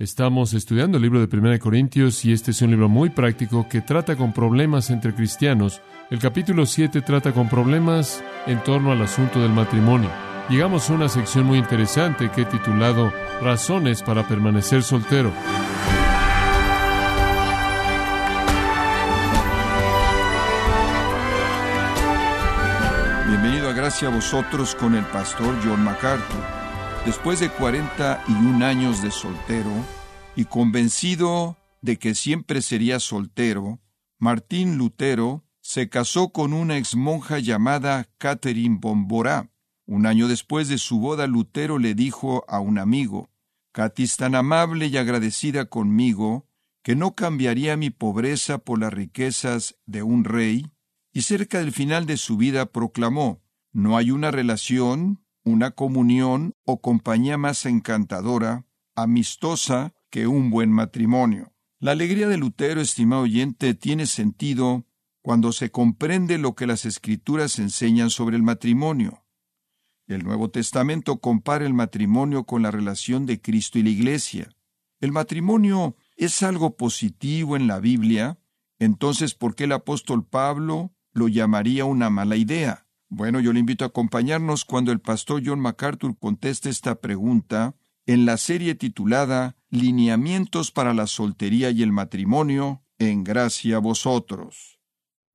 Estamos estudiando el libro de 1 Corintios y este es un libro muy práctico que trata con problemas entre cristianos. El capítulo 7 trata con problemas en torno al asunto del matrimonio. Llegamos a una sección muy interesante que he titulado Razones para permanecer soltero. Bienvenido a Gracia a vosotros con el pastor John MacArthur. Después de 41 años de soltero y convencido de que siempre sería soltero, Martín Lutero se casó con una exmonja llamada Catherine Bomborá. Un año después de su boda, Lutero le dijo a un amigo, Katy es tan amable y agradecida conmigo que no cambiaría mi pobreza por las riquezas de un rey, y cerca del final de su vida proclamó, No hay una relación una comunión o compañía más encantadora, amistosa que un buen matrimonio. La alegría de Lutero, estimado oyente, tiene sentido cuando se comprende lo que las escrituras enseñan sobre el matrimonio. El Nuevo Testamento compara el matrimonio con la relación de Cristo y la Iglesia. El matrimonio es algo positivo en la Biblia, entonces ¿por qué el apóstol Pablo lo llamaría una mala idea? Bueno, yo le invito a acompañarnos cuando el pastor John MacArthur conteste esta pregunta en la serie titulada Lineamientos para la soltería y el matrimonio, en gracia a vosotros.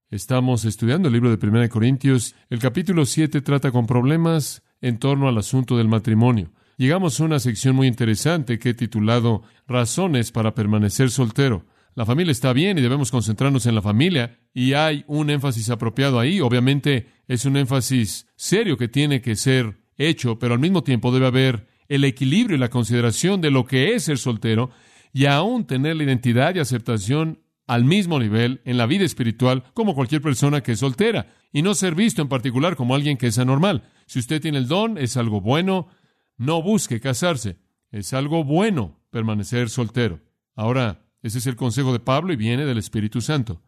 Estamos estudiando el libro de 1 Corintios. El capítulo 7 trata con problemas en torno al asunto del matrimonio. Llegamos a una sección muy interesante que he titulado Razones para permanecer soltero. La familia está bien y debemos concentrarnos en la familia y hay un énfasis apropiado ahí. Obviamente es un énfasis serio que tiene que ser hecho, pero al mismo tiempo debe haber el equilibrio y la consideración de lo que es ser soltero y aún tener la identidad y aceptación al mismo nivel en la vida espiritual como cualquier persona que es soltera y no ser visto en particular como alguien que es anormal. Si usted tiene el don, es algo bueno, no busque casarse. Es algo bueno permanecer soltero. Ahora, ese es el consejo de Pablo y viene del Espíritu Santo.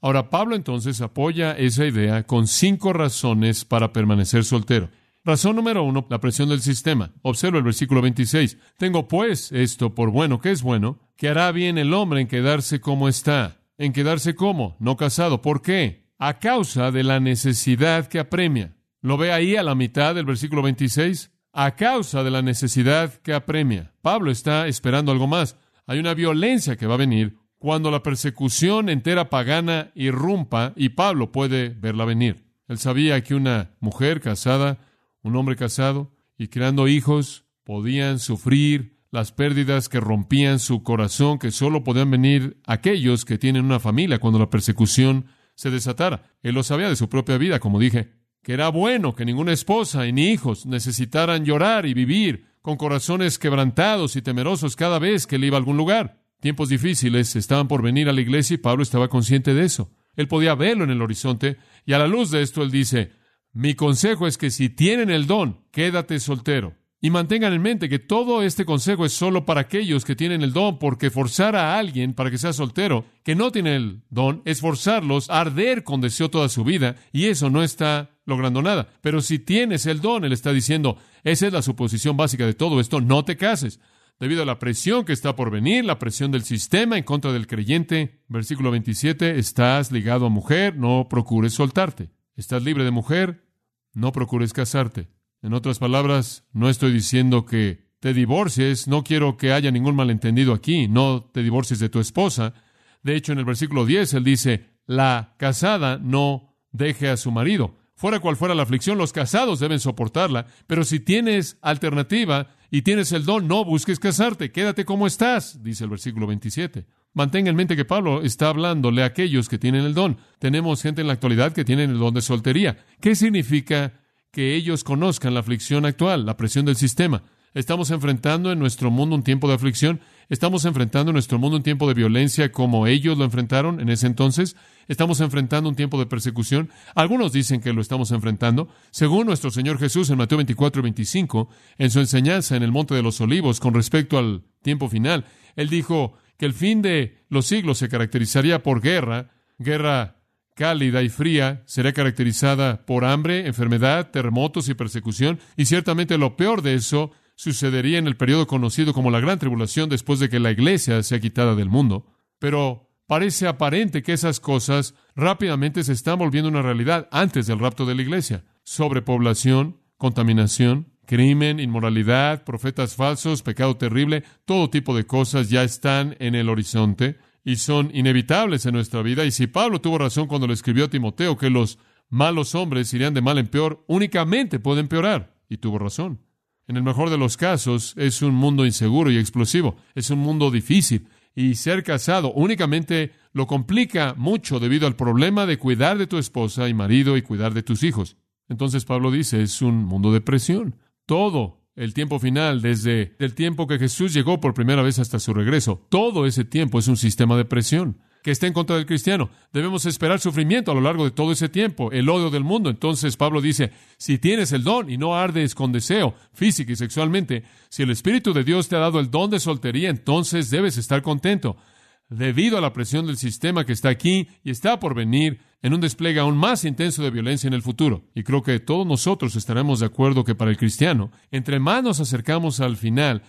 Ahora, Pablo entonces apoya esa idea con cinco razones para permanecer soltero. Razón número uno, la presión del sistema. Observa el versículo 26. Tengo pues esto por bueno que es bueno, que hará bien el hombre en quedarse como está. ¿En quedarse como? No casado. ¿Por qué? A causa de la necesidad que apremia. ¿Lo ve ahí a la mitad del versículo 26? A causa de la necesidad que apremia. Pablo está esperando algo más. Hay una violencia que va a venir cuando la persecución entera pagana irrumpa y Pablo puede verla venir. Él sabía que una mujer casada, un hombre casado y creando hijos podían sufrir las pérdidas que rompían su corazón, que solo podían venir aquellos que tienen una familia cuando la persecución se desatara. Él lo sabía de su propia vida, como dije, que era bueno que ninguna esposa ni hijos necesitaran llorar y vivir con corazones quebrantados y temerosos cada vez que él iba a algún lugar. Tiempos difíciles estaban por venir a la iglesia y Pablo estaba consciente de eso. Él podía verlo en el horizonte y a la luz de esto él dice, mi consejo es que si tienen el don, quédate soltero. Y mantengan en mente que todo este consejo es solo para aquellos que tienen el don, porque forzar a alguien para que sea soltero, que no tiene el don, es forzarlos a arder con deseo toda su vida, y eso no está logrando nada. Pero si tienes el don, él está diciendo, esa es la suposición básica de todo esto, no te cases. Debido a la presión que está por venir, la presión del sistema en contra del creyente, versículo 27, estás ligado a mujer, no procures soltarte. Estás libre de mujer, no procures casarte. En otras palabras, no estoy diciendo que te divorcies, no quiero que haya ningún malentendido aquí, no te divorcies de tu esposa. De hecho, en el versículo 10 él dice, la casada no deje a su marido. Fuera cual fuera la aflicción, los casados deben soportarla, pero si tienes alternativa y tienes el don, no busques casarte, quédate como estás, dice el versículo 27. Mantenga en mente que Pablo está hablándole a aquellos que tienen el don. Tenemos gente en la actualidad que tienen el don de soltería. ¿Qué significa que ellos conozcan la aflicción actual, la presión del sistema. Estamos enfrentando en nuestro mundo un tiempo de aflicción. Estamos enfrentando en nuestro mundo un tiempo de violencia como ellos lo enfrentaron en ese entonces. Estamos enfrentando un tiempo de persecución. Algunos dicen que lo estamos enfrentando. Según nuestro Señor Jesús en Mateo 24 y 25, en su enseñanza en el Monte de los Olivos con respecto al tiempo final, Él dijo que el fin de los siglos se caracterizaría por guerra, guerra cálida y fría será caracterizada por hambre, enfermedad, terremotos y persecución, y ciertamente lo peor de eso sucedería en el periodo conocido como la Gran Tribulación después de que la iglesia sea quitada del mundo. Pero parece aparente que esas cosas rápidamente se están volviendo una realidad antes del rapto de la iglesia. Sobrepoblación, contaminación, crimen, inmoralidad, profetas falsos, pecado terrible, todo tipo de cosas ya están en el horizonte y son inevitables en nuestra vida. Y si Pablo tuvo razón cuando le escribió a Timoteo que los malos hombres irían de mal en peor, únicamente puede empeorar. Y tuvo razón. En el mejor de los casos, es un mundo inseguro y explosivo. Es un mundo difícil. Y ser casado únicamente lo complica mucho debido al problema de cuidar de tu esposa y marido y cuidar de tus hijos. Entonces Pablo dice, es un mundo de presión. Todo el tiempo final, desde el tiempo que Jesús llegó por primera vez hasta su regreso, todo ese tiempo es un sistema de presión que está en contra del cristiano. Debemos esperar sufrimiento a lo largo de todo ese tiempo, el odio del mundo. Entonces Pablo dice, si tienes el don y no ardes con deseo físico y sexualmente, si el Espíritu de Dios te ha dado el don de soltería, entonces debes estar contento. Debido a la presión del sistema que está aquí y está por venir en un despliegue aún más intenso de violencia en el futuro. Y creo que todos nosotros estaremos de acuerdo que para el cristiano, entre más nos acercamos al final,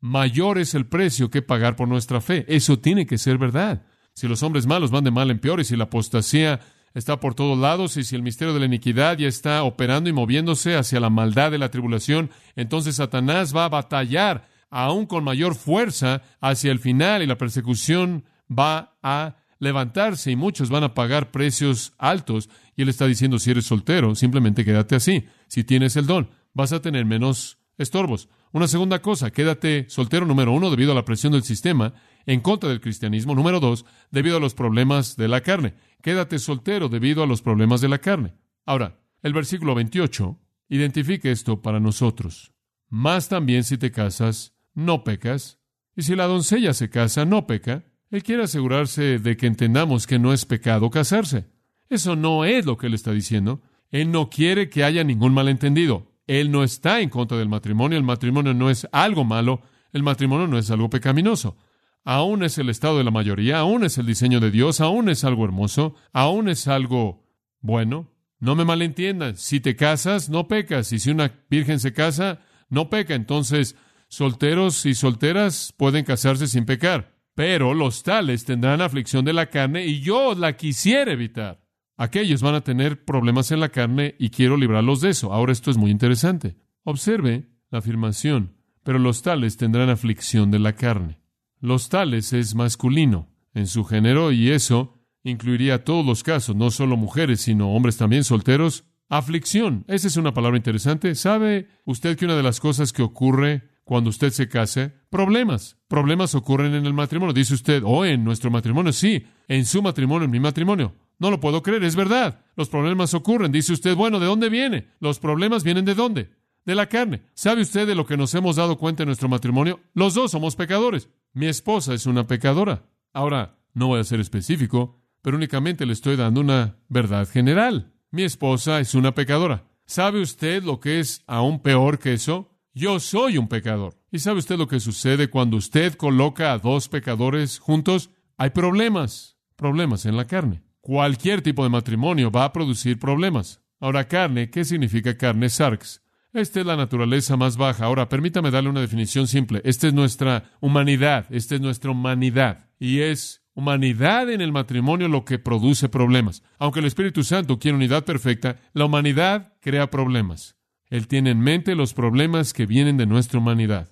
mayor es el precio que pagar por nuestra fe. Eso tiene que ser verdad si los hombres malos van de mal en peor y si la apostasía está por todos lados y si el misterio de la iniquidad ya está operando y moviéndose hacia la maldad de la tribulación, entonces Satanás va a batallar aún con mayor fuerza hacia el final y la persecución va a levantarse y muchos van a pagar precios altos. Y él está diciendo, si eres soltero, simplemente quédate así. Si tienes el don, vas a tener menos estorbos. Una segunda cosa, quédate soltero número uno debido a la presión del sistema en contra del cristianismo. Número dos, debido a los problemas de la carne. Quédate soltero debido a los problemas de la carne. Ahora, el versículo 28 identifica esto para nosotros. Más también si te casas, no pecas. Y si la doncella se casa, no peca. Él quiere asegurarse de que entendamos que no es pecado casarse. Eso no es lo que él está diciendo. Él no quiere que haya ningún malentendido. Él no está en contra del matrimonio. El matrimonio no es algo malo. El matrimonio no es algo pecaminoso aún es el estado de la mayoría, aún es el diseño de Dios, aún es algo hermoso, aún es algo bueno. No me malentiendan, si te casas, no pecas, y si una virgen se casa, no peca. Entonces, solteros y solteras pueden casarse sin pecar, pero los tales tendrán aflicción de la carne y yo la quisiera evitar. Aquellos van a tener problemas en la carne y quiero librarlos de eso. Ahora esto es muy interesante. Observe la afirmación, pero los tales tendrán aflicción de la carne. Los tales es masculino en su género y eso incluiría todos los casos, no solo mujeres, sino hombres también solteros. Aflicción, esa es una palabra interesante. ¿Sabe usted que una de las cosas que ocurre cuando usted se case? Problemas. Problemas ocurren en el matrimonio. Dice usted, oh, en nuestro matrimonio, sí, en su matrimonio, en mi matrimonio. No lo puedo creer, es verdad. Los problemas ocurren. Dice usted, bueno, ¿de dónde viene? Los problemas vienen de dónde? De la carne. ¿Sabe usted de lo que nos hemos dado cuenta en nuestro matrimonio? Los dos somos pecadores. Mi esposa es una pecadora. Ahora, no voy a ser específico, pero únicamente le estoy dando una verdad general. Mi esposa es una pecadora. ¿Sabe usted lo que es aún peor que eso? Yo soy un pecador. ¿Y sabe usted lo que sucede cuando usted coloca a dos pecadores juntos? Hay problemas, problemas en la carne. Cualquier tipo de matrimonio va a producir problemas. Ahora, carne, ¿qué significa carne? Sarx. Esta es la naturaleza más baja. Ahora, permítame darle una definición simple. Esta es nuestra humanidad. Esta es nuestra humanidad. Y es humanidad en el matrimonio lo que produce problemas. Aunque el Espíritu Santo quiere unidad perfecta, la humanidad crea problemas. Él tiene en mente los problemas que vienen de nuestra humanidad.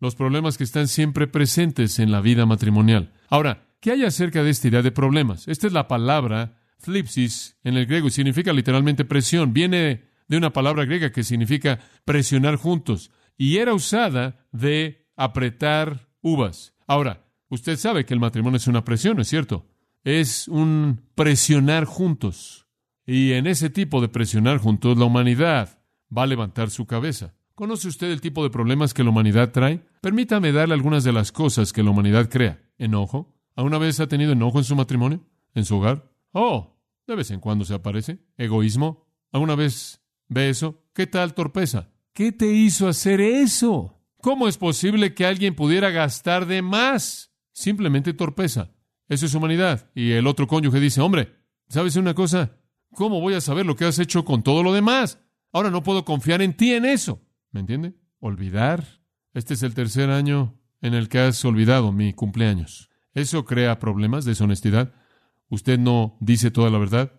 Los problemas que están siempre presentes en la vida matrimonial. Ahora, ¿qué hay acerca de esta idea de problemas? Esta es la palabra flipsis en el griego y significa literalmente presión. Viene de una palabra griega que significa presionar juntos y era usada de apretar uvas. Ahora, usted sabe que el matrimonio es una presión, ¿no es cierto? Es un presionar juntos. Y en ese tipo de presionar juntos, la humanidad va a levantar su cabeza. ¿Conoce usted el tipo de problemas que la humanidad trae? Permítame darle algunas de las cosas que la humanidad crea. ¿Enojo? ¿Alguna vez ha tenido enojo en su matrimonio? ¿En su hogar? Oh, de vez en cuando se aparece. ¿Egoísmo? ¿Alguna vez ¿Ve eso? ¿Qué tal torpeza? ¿Qué te hizo hacer eso? ¿Cómo es posible que alguien pudiera gastar de más? Simplemente torpeza. Eso es humanidad. Y el otro cónyuge dice, hombre, ¿sabes una cosa? ¿Cómo voy a saber lo que has hecho con todo lo demás? Ahora no puedo confiar en ti en eso. ¿Me entiende? Olvidar Este es el tercer año en el que has olvidado mi cumpleaños. Eso crea problemas, deshonestidad. Usted no dice toda la verdad.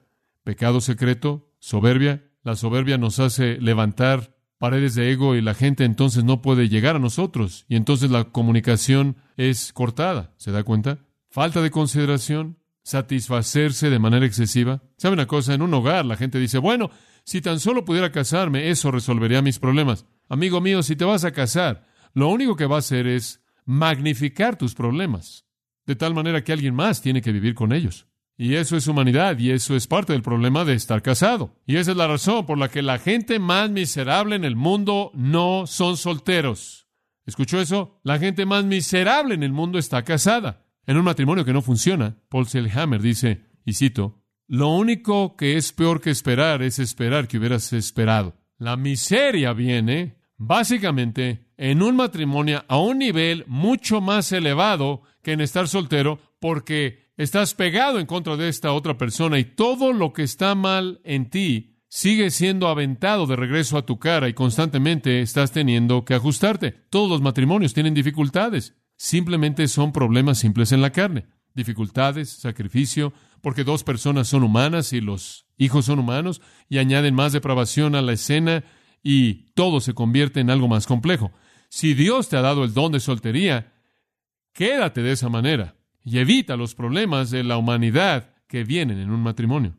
Pecado secreto, soberbia. La soberbia nos hace levantar paredes de ego y la gente entonces no puede llegar a nosotros y entonces la comunicación es cortada. ¿Se da cuenta? Falta de consideración, satisfacerse de manera excesiva. ¿Sabe una cosa? En un hogar la gente dice, bueno, si tan solo pudiera casarme, eso resolvería mis problemas. Amigo mío, si te vas a casar, lo único que va a hacer es magnificar tus problemas, de tal manera que alguien más tiene que vivir con ellos. Y eso es humanidad, y eso es parte del problema de estar casado. Y esa es la razón por la que la gente más miserable en el mundo no son solteros. ¿Escuchó eso? La gente más miserable en el mundo está casada. En un matrimonio que no funciona, Paul Selhammer dice, y cito, lo único que es peor que esperar es esperar que hubieras esperado. La miseria viene, básicamente, en un matrimonio a un nivel mucho más elevado que en estar soltero, porque estás pegado en contra de esta otra persona y todo lo que está mal en ti sigue siendo aventado de regreso a tu cara y constantemente estás teniendo que ajustarte. Todos los matrimonios tienen dificultades. Simplemente son problemas simples en la carne. Dificultades, sacrificio, porque dos personas son humanas y los hijos son humanos y añaden más depravación a la escena y todo se convierte en algo más complejo. Si Dios te ha dado el don de soltería, quédate de esa manera y evita los problemas de la humanidad que vienen en un matrimonio.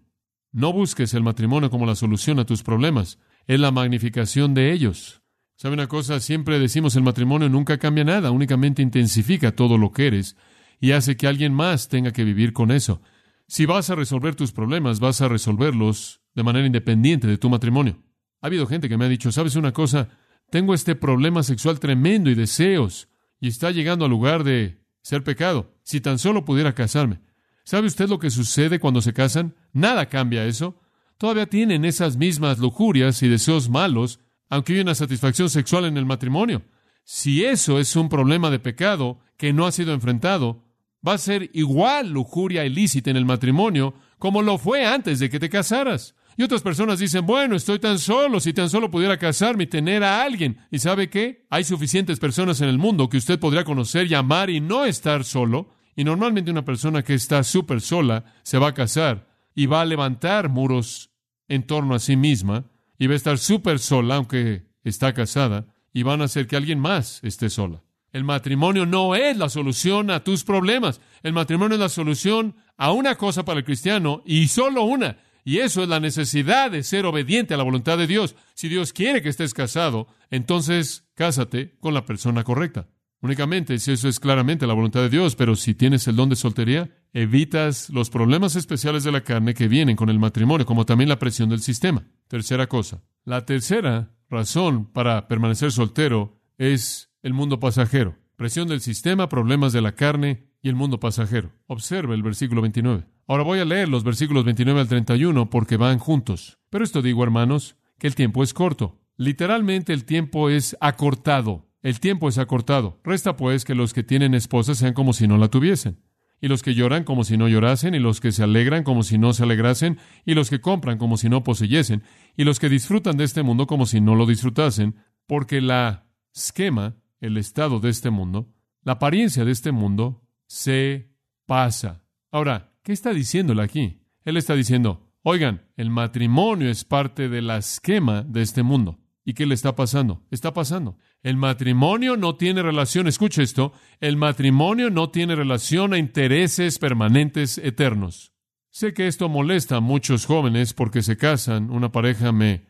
No busques el matrimonio como la solución a tus problemas, es la magnificación de ellos. ¿Sabe una cosa? Siempre decimos el matrimonio nunca cambia nada, únicamente intensifica todo lo que eres y hace que alguien más tenga que vivir con eso. Si vas a resolver tus problemas, vas a resolverlos de manera independiente de tu matrimonio. Ha habido gente que me ha dicho, ¿sabes una cosa? Tengo este problema sexual tremendo y deseos, y está llegando al lugar de ser pecado. Si tan solo pudiera casarme. ¿Sabe usted lo que sucede cuando se casan? Nada cambia eso. Todavía tienen esas mismas lujurias y deseos malos, aunque hay una satisfacción sexual en el matrimonio. Si eso es un problema de pecado que no ha sido enfrentado, va a ser igual lujuria ilícita en el matrimonio como lo fue antes de que te casaras. Y otras personas dicen, bueno, estoy tan solo, si tan solo pudiera casarme y tener a alguien. ¿Y sabe qué? Hay suficientes personas en el mundo que usted podría conocer y amar y no estar solo. Y normalmente una persona que está súper sola se va a casar y va a levantar muros en torno a sí misma y va a estar súper sola, aunque está casada, y van a hacer que alguien más esté sola. El matrimonio no es la solución a tus problemas. El matrimonio es la solución a una cosa para el cristiano y solo una. Y eso es la necesidad de ser obediente a la voluntad de Dios. Si Dios quiere que estés casado, entonces cásate con la persona correcta. Únicamente si eso es claramente la voluntad de Dios, pero si tienes el don de soltería, evitas los problemas especiales de la carne que vienen con el matrimonio, como también la presión del sistema. Tercera cosa. La tercera razón para permanecer soltero es el mundo pasajero. Presión del sistema, problemas de la carne y el mundo pasajero. Observe el versículo 29. Ahora voy a leer los versículos 29 al 31 porque van juntos. Pero esto digo, hermanos, que el tiempo es corto. Literalmente el tiempo es acortado. El tiempo es acortado. Resta pues que los que tienen esposa sean como si no la tuviesen. Y los que lloran como si no llorasen, y los que se alegran como si no se alegrasen, y los que compran como si no poseyesen, y los que disfrutan de este mundo como si no lo disfrutasen, porque la esquema el estado de este mundo, la apariencia de este mundo, se pasa. Ahora, ¿qué está diciéndole aquí? Él está diciendo, oigan, el matrimonio es parte del esquema de este mundo. ¿Y qué le está pasando? Está pasando. El matrimonio no tiene relación, escuche esto, el matrimonio no tiene relación a intereses permanentes eternos. Sé que esto molesta a muchos jóvenes porque se casan. Una pareja me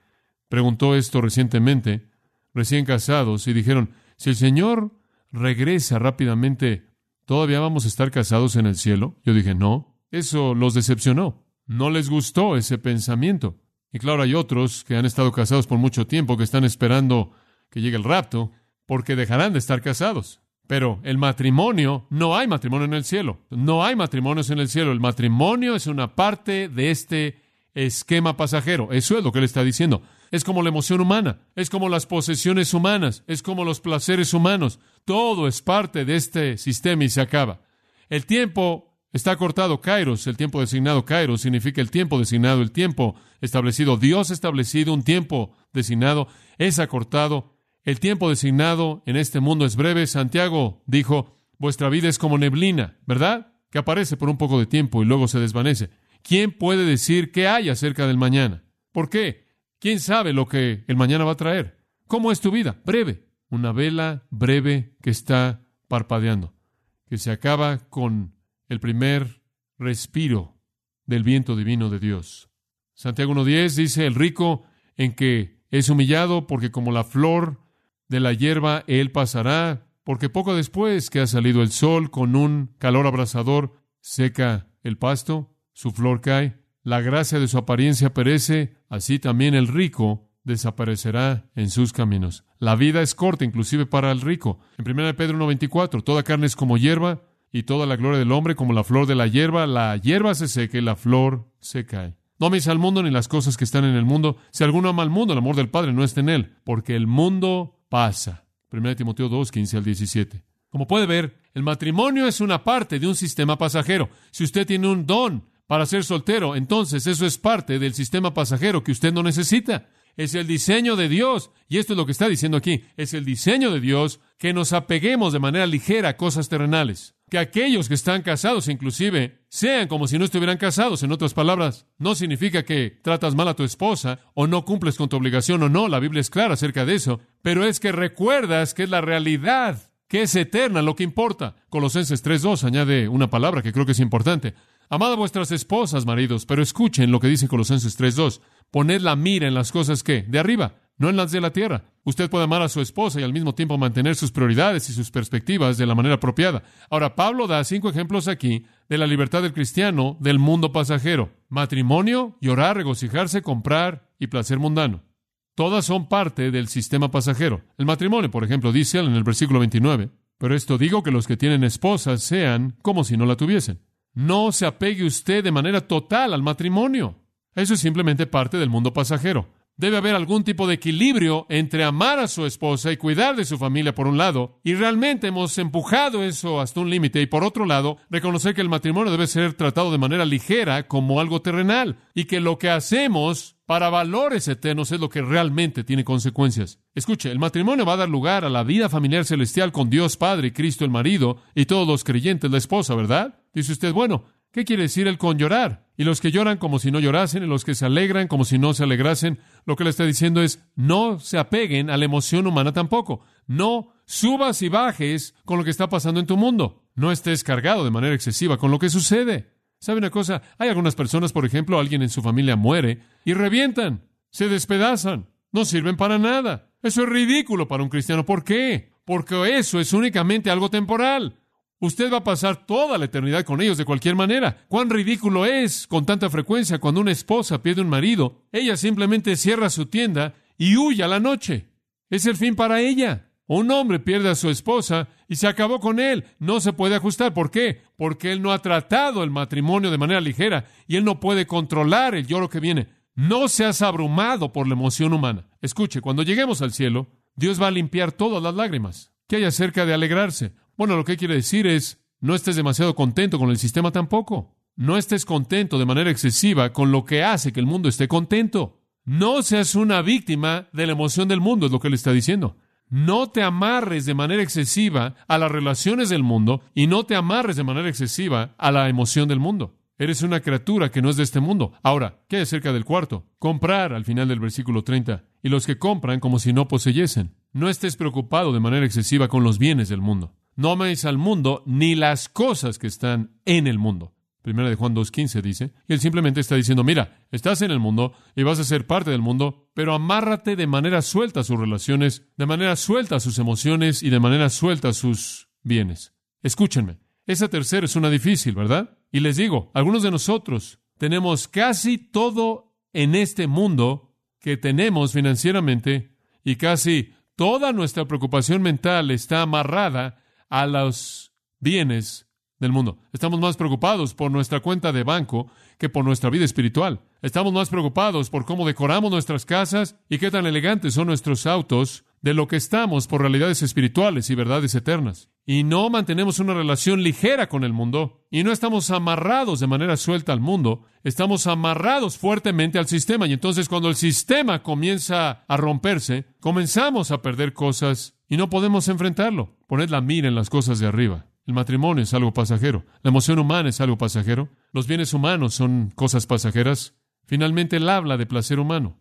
preguntó esto recientemente, recién casados, y dijeron, si el Señor regresa rápidamente, ¿todavía vamos a estar casados en el cielo? Yo dije, no, eso los decepcionó. No les gustó ese pensamiento. Y claro, hay otros que han estado casados por mucho tiempo que están esperando que llegue el rapto porque dejarán de estar casados. Pero el matrimonio, no hay matrimonio en el cielo. No hay matrimonios en el cielo. El matrimonio es una parte de este esquema pasajero. Eso es lo que él está diciendo es como la emoción humana, es como las posesiones humanas, es como los placeres humanos. Todo es parte de este sistema y se acaba. El tiempo está cortado, Kairos, el tiempo designado Kairos significa el tiempo designado, el tiempo establecido. Dios establecido un tiempo designado, es acortado, El tiempo designado en este mundo es breve. Santiago dijo, vuestra vida es como neblina, ¿verdad? Que aparece por un poco de tiempo y luego se desvanece. ¿Quién puede decir qué hay acerca del mañana? ¿Por qué? ¿Quién sabe lo que el mañana va a traer? ¿Cómo es tu vida? Breve. Una vela breve que está parpadeando, que se acaba con el primer respiro del viento divino de Dios. Santiago 1.10 dice, el rico en que es humillado porque como la flor de la hierba él pasará, porque poco después que ha salido el sol con un calor abrasador, seca el pasto, su flor cae, la gracia de su apariencia perece, así también el rico desaparecerá en sus caminos. La vida es corta, inclusive para el rico. En 1 Pedro 1.24, toda carne es como hierba, y toda la gloria del hombre como la flor de la hierba, la hierba se seca y la flor se cae. No améis al mundo ni las cosas que están en el mundo. Si alguno ama al mundo, el amor del Padre no está en él, porque el mundo pasa. 1 Timoteo 2, 15 al 17. Como puede ver, el matrimonio es una parte de un sistema pasajero. Si usted tiene un don para ser soltero, entonces eso es parte del sistema pasajero que usted no necesita. Es el diseño de Dios, y esto es lo que está diciendo aquí, es el diseño de Dios que nos apeguemos de manera ligera a cosas terrenales. Que aquellos que están casados inclusive sean como si no estuvieran casados. En otras palabras, no significa que tratas mal a tu esposa o no cumples con tu obligación o no. La Biblia es clara acerca de eso. Pero es que recuerdas que es la realidad, que es eterna lo que importa. Colosenses 3.2 añade una palabra que creo que es importante. Amad a vuestras esposas, maridos, pero escuchen lo que dice Colosenses 3.2. Poned la mira en las cosas que, de arriba, no en las de la tierra. Usted puede amar a su esposa y al mismo tiempo mantener sus prioridades y sus perspectivas de la manera apropiada. Ahora, Pablo da cinco ejemplos aquí de la libertad del cristiano del mundo pasajero. Matrimonio, llorar, regocijarse, comprar y placer mundano. Todas son parte del sistema pasajero. El matrimonio, por ejemplo, dice él en el versículo 29. Pero esto digo que los que tienen esposas sean como si no la tuviesen. No se apegue usted de manera total al matrimonio. Eso es simplemente parte del mundo pasajero. Debe haber algún tipo de equilibrio entre amar a su esposa y cuidar de su familia por un lado, y realmente hemos empujado eso hasta un límite, y por otro lado, reconocer que el matrimonio debe ser tratado de manera ligera como algo terrenal, y que lo que hacemos para valores eternos es lo que realmente tiene consecuencias. Escuche, el matrimonio va a dar lugar a la vida familiar celestial con Dios Padre Cristo el marido y todos los creyentes la esposa, ¿verdad? Dice usted, bueno, ¿Qué quiere decir el con llorar? Y los que lloran como si no llorasen, y los que se alegran como si no se alegrasen, lo que le está diciendo es, no se apeguen a la emoción humana tampoco. No subas y bajes con lo que está pasando en tu mundo. No estés cargado de manera excesiva con lo que sucede. ¿Sabe una cosa? Hay algunas personas, por ejemplo, alguien en su familia muere y revientan, se despedazan, no sirven para nada. Eso es ridículo para un cristiano. ¿Por qué? Porque eso es únicamente algo temporal. Usted va a pasar toda la eternidad con ellos de cualquier manera. Cuán ridículo es con tanta frecuencia cuando una esposa pierde un marido, ella simplemente cierra su tienda y huye a la noche. Es el fin para ella. un hombre pierde a su esposa y se acabó con él. No se puede ajustar. ¿Por qué? Porque él no ha tratado el matrimonio de manera ligera y él no puede controlar el lloro que viene. No seas abrumado por la emoción humana. Escuche, cuando lleguemos al cielo, Dios va a limpiar todas las lágrimas. ¿Qué hay acerca de alegrarse? Bueno, lo que quiere decir es, no estés demasiado contento con el sistema tampoco. No estés contento de manera excesiva con lo que hace que el mundo esté contento. No seas una víctima de la emoción del mundo, es lo que él está diciendo. No te amarres de manera excesiva a las relaciones del mundo y no te amarres de manera excesiva a la emoción del mundo. Eres una criatura que no es de este mundo. Ahora, ¿qué hay acerca del cuarto? Comprar al final del versículo 30. Y los que compran como si no poseyesen. No estés preocupado de manera excesiva con los bienes del mundo. No améis al mundo ni las cosas que están en el mundo. Primera de Juan 2.15 dice, y él simplemente está diciendo, mira, estás en el mundo y vas a ser parte del mundo, pero amárrate de manera suelta a sus relaciones, de manera suelta a sus emociones y de manera suelta a sus bienes. Escúchenme, esa tercera es una difícil, ¿verdad? Y les digo, algunos de nosotros tenemos casi todo en este mundo que tenemos financieramente y casi toda nuestra preocupación mental está amarrada a los bienes del mundo. Estamos más preocupados por nuestra cuenta de banco que por nuestra vida espiritual. Estamos más preocupados por cómo decoramos nuestras casas y qué tan elegantes son nuestros autos de lo que estamos por realidades espirituales y verdades eternas. Y no mantenemos una relación ligera con el mundo. Y no estamos amarrados de manera suelta al mundo. Estamos amarrados fuertemente al sistema. Y entonces cuando el sistema comienza a romperse, comenzamos a perder cosas y no podemos enfrentarlo. Poned la mira en las cosas de arriba. El matrimonio es algo pasajero. La emoción humana es algo pasajero. Los bienes humanos son cosas pasajeras. Finalmente él habla de placer humano.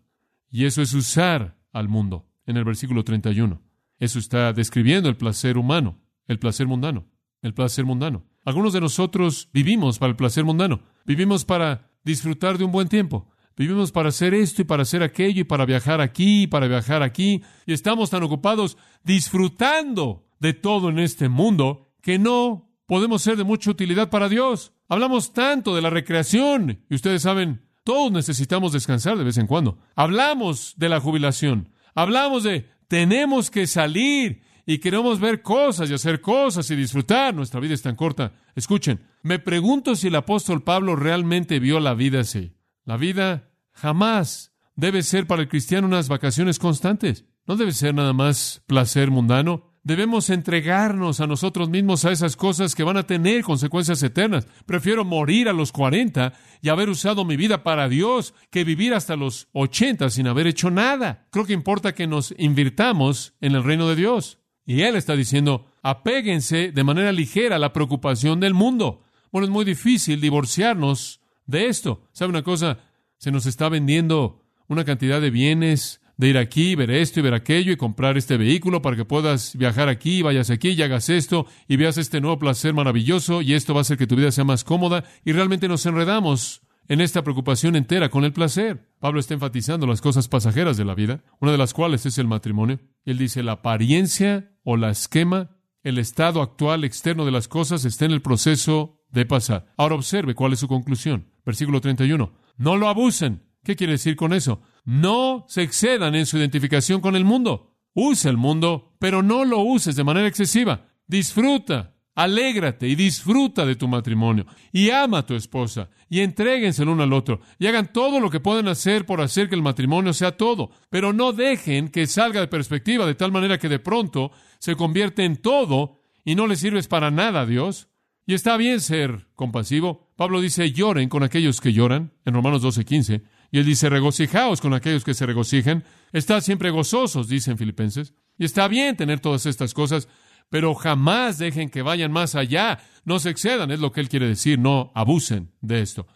Y eso es usar al mundo en el versículo 31. Eso está describiendo el placer humano, el placer mundano, el placer mundano. Algunos de nosotros vivimos para el placer mundano, vivimos para disfrutar de un buen tiempo, vivimos para hacer esto y para hacer aquello y para viajar aquí y para viajar aquí, y estamos tan ocupados disfrutando de todo en este mundo que no podemos ser de mucha utilidad para Dios. Hablamos tanto de la recreación, y ustedes saben, todos necesitamos descansar de vez en cuando. Hablamos de la jubilación, Hablamos de tenemos que salir y queremos ver cosas y hacer cosas y disfrutar. Nuestra vida es tan corta. Escuchen, me pregunto si el apóstol Pablo realmente vio la vida así. La vida jamás debe ser para el cristiano unas vacaciones constantes. No debe ser nada más placer mundano. Debemos entregarnos a nosotros mismos a esas cosas que van a tener consecuencias eternas. Prefiero morir a los 40 y haber usado mi vida para Dios que vivir hasta los 80 sin haber hecho nada. Creo que importa que nos invirtamos en el reino de Dios. Y Él está diciendo, apéguense de manera ligera a la preocupación del mundo. Bueno, es muy difícil divorciarnos de esto. ¿Sabe una cosa? Se nos está vendiendo una cantidad de bienes de ir aquí, ver esto y ver aquello y comprar este vehículo para que puedas viajar aquí, vayas aquí y hagas esto y veas este nuevo placer maravilloso y esto va a hacer que tu vida sea más cómoda y realmente nos enredamos en esta preocupación entera con el placer. Pablo está enfatizando las cosas pasajeras de la vida, una de las cuales es el matrimonio. Él dice la apariencia o la esquema, el estado actual externo de las cosas está en el proceso de pasar. Ahora observe cuál es su conclusión. Versículo 31. No lo abusen. ¿Qué quiere decir con eso? No se excedan en su identificación con el mundo. Usa el mundo, pero no lo uses de manera excesiva. Disfruta, alégrate y disfruta de tu matrimonio. Y ama a tu esposa. Y entréguense el uno al otro. Y hagan todo lo que pueden hacer por hacer que el matrimonio sea todo. Pero no dejen que salga de perspectiva de tal manera que de pronto se convierte en todo y no le sirves para nada a Dios. Y está bien ser compasivo. Pablo dice, lloren con aquellos que lloran, en Romanos 12:15. Y él dice, regocijaos con aquellos que se regocijan. Estad siempre gozosos, dicen Filipenses. Y está bien tener todas estas cosas, pero jamás dejen que vayan más allá. No se excedan, es lo que él quiere decir. No abusen de esto.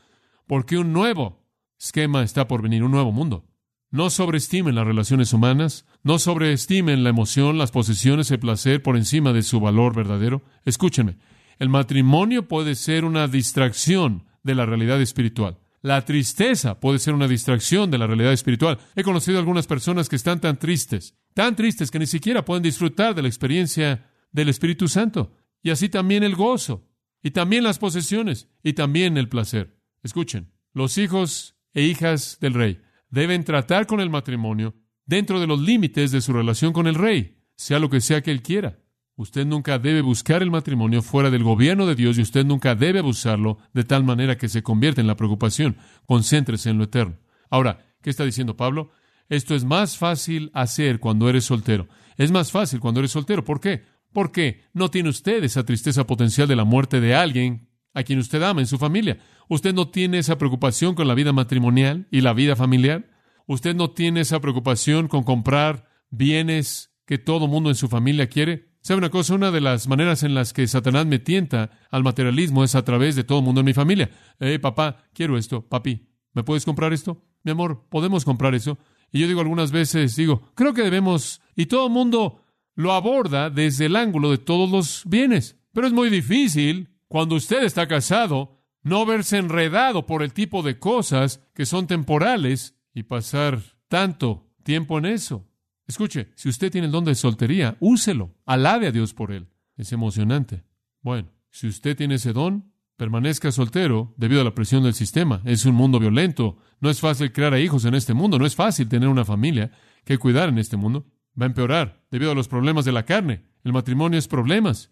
Porque un nuevo esquema está por venir, un nuevo mundo. No sobreestimen las relaciones humanas, no sobreestimen la emoción, las posesiones, el placer por encima de su valor verdadero. Escúchenme, el matrimonio puede ser una distracción de la realidad espiritual. La tristeza puede ser una distracción de la realidad espiritual. He conocido algunas personas que están tan tristes, tan tristes que ni siquiera pueden disfrutar de la experiencia del Espíritu Santo. Y así también el gozo, y también las posesiones, y también el placer. Escuchen, los hijos e hijas del rey deben tratar con el matrimonio dentro de los límites de su relación con el rey, sea lo que sea que él quiera. Usted nunca debe buscar el matrimonio fuera del gobierno de Dios y usted nunca debe abusarlo de tal manera que se convierta en la preocupación. Concéntrese en lo eterno. Ahora, ¿qué está diciendo Pablo? Esto es más fácil hacer cuando eres soltero. Es más fácil cuando eres soltero. ¿Por qué? Porque no tiene usted esa tristeza potencial de la muerte de alguien a quien usted ama en su familia. Usted no tiene esa preocupación con la vida matrimonial y la vida familiar. Usted no tiene esa preocupación con comprar bienes que todo mundo en su familia quiere. ¿Sabe una cosa? Una de las maneras en las que Satanás me tienta al materialismo es a través de todo el mundo en mi familia. Eh, papá, quiero esto. Papi, ¿me puedes comprar esto? Mi amor, ¿podemos comprar eso? Y yo digo algunas veces, digo, creo que debemos, y todo el mundo lo aborda desde el ángulo de todos los bienes. Pero es muy difícil, cuando usted está casado, no verse enredado por el tipo de cosas que son temporales y pasar tanto tiempo en eso. Escuche, si usted tiene el don de soltería, úselo. Alabe a Dios por él. Es emocionante. Bueno, si usted tiene ese don, permanezca soltero debido a la presión del sistema. Es un mundo violento. No es fácil crear a hijos en este mundo. No es fácil tener una familia que cuidar en este mundo. Va a empeorar debido a los problemas de la carne. El matrimonio es problemas.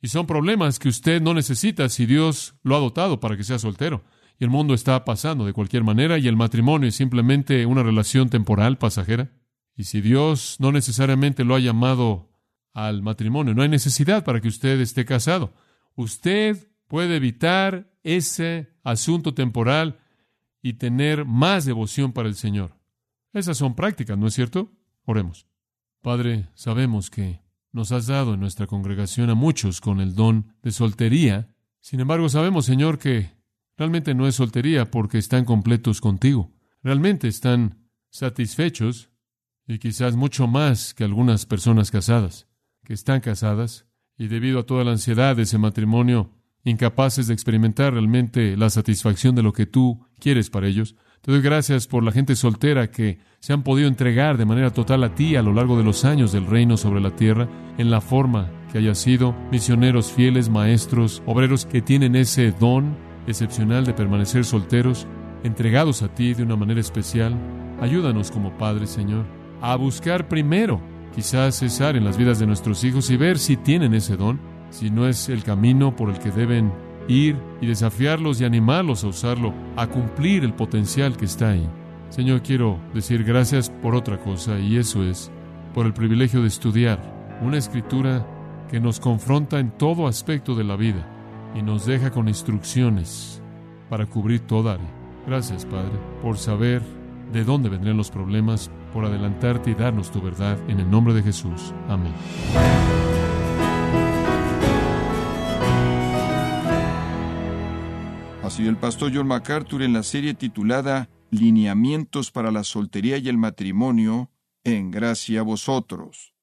Y son problemas que usted no necesita si Dios lo ha dotado para que sea soltero. Y el mundo está pasando de cualquier manera y el matrimonio es simplemente una relación temporal, pasajera. Y si Dios no necesariamente lo ha llamado al matrimonio, no hay necesidad para que usted esté casado. Usted puede evitar ese asunto temporal y tener más devoción para el Señor. Esas son prácticas, ¿no es cierto? Oremos. Padre, sabemos que nos has dado en nuestra congregación a muchos con el don de soltería. Sin embargo, sabemos, Señor, que realmente no es soltería porque están completos contigo. Realmente están satisfechos y quizás mucho más que algunas personas casadas, que están casadas y debido a toda la ansiedad de ese matrimonio, incapaces de experimentar realmente la satisfacción de lo que tú quieres para ellos. Te doy gracias por la gente soltera que se han podido entregar de manera total a ti a lo largo de los años del reino sobre la tierra, en la forma que haya sido, misioneros fieles, maestros, obreros que tienen ese don excepcional de permanecer solteros, entregados a ti de una manera especial. Ayúdanos como Padre, Señor, a buscar primero, quizás cesar en las vidas de nuestros hijos y ver si tienen ese don, si no es el camino por el que deben ir y desafiarlos y animarlos a usarlo, a cumplir el potencial que está ahí. Señor, quiero decir gracias por otra cosa y eso es por el privilegio de estudiar una escritura que nos confronta en todo aspecto de la vida y nos deja con instrucciones para cubrir toda área. Gracias, Padre, por saber de dónde vendrían los problemas, por adelantarte y darnos tu verdad. En el nombre de Jesús. Amén. Ha sido el pastor John MacArthur en la serie titulada Lineamientos para la soltería y el matrimonio, en gracia a vosotros.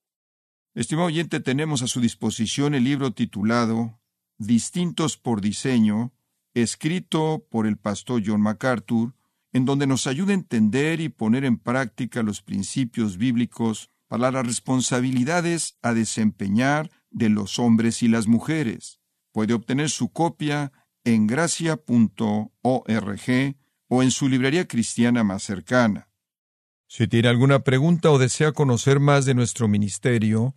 Estimado oyente, tenemos a su disposición el libro titulado Distintos por diseño, escrito por el pastor John MacArthur, en donde nos ayuda a entender y poner en práctica los principios bíblicos para las responsabilidades a desempeñar de los hombres y las mujeres. Puede obtener su copia en gracia.org o en su librería cristiana más cercana. Si tiene alguna pregunta o desea conocer más de nuestro ministerio,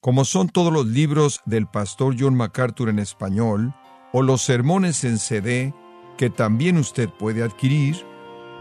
como son todos los libros del pastor John MacArthur en español, o los sermones en CD, que también usted puede adquirir,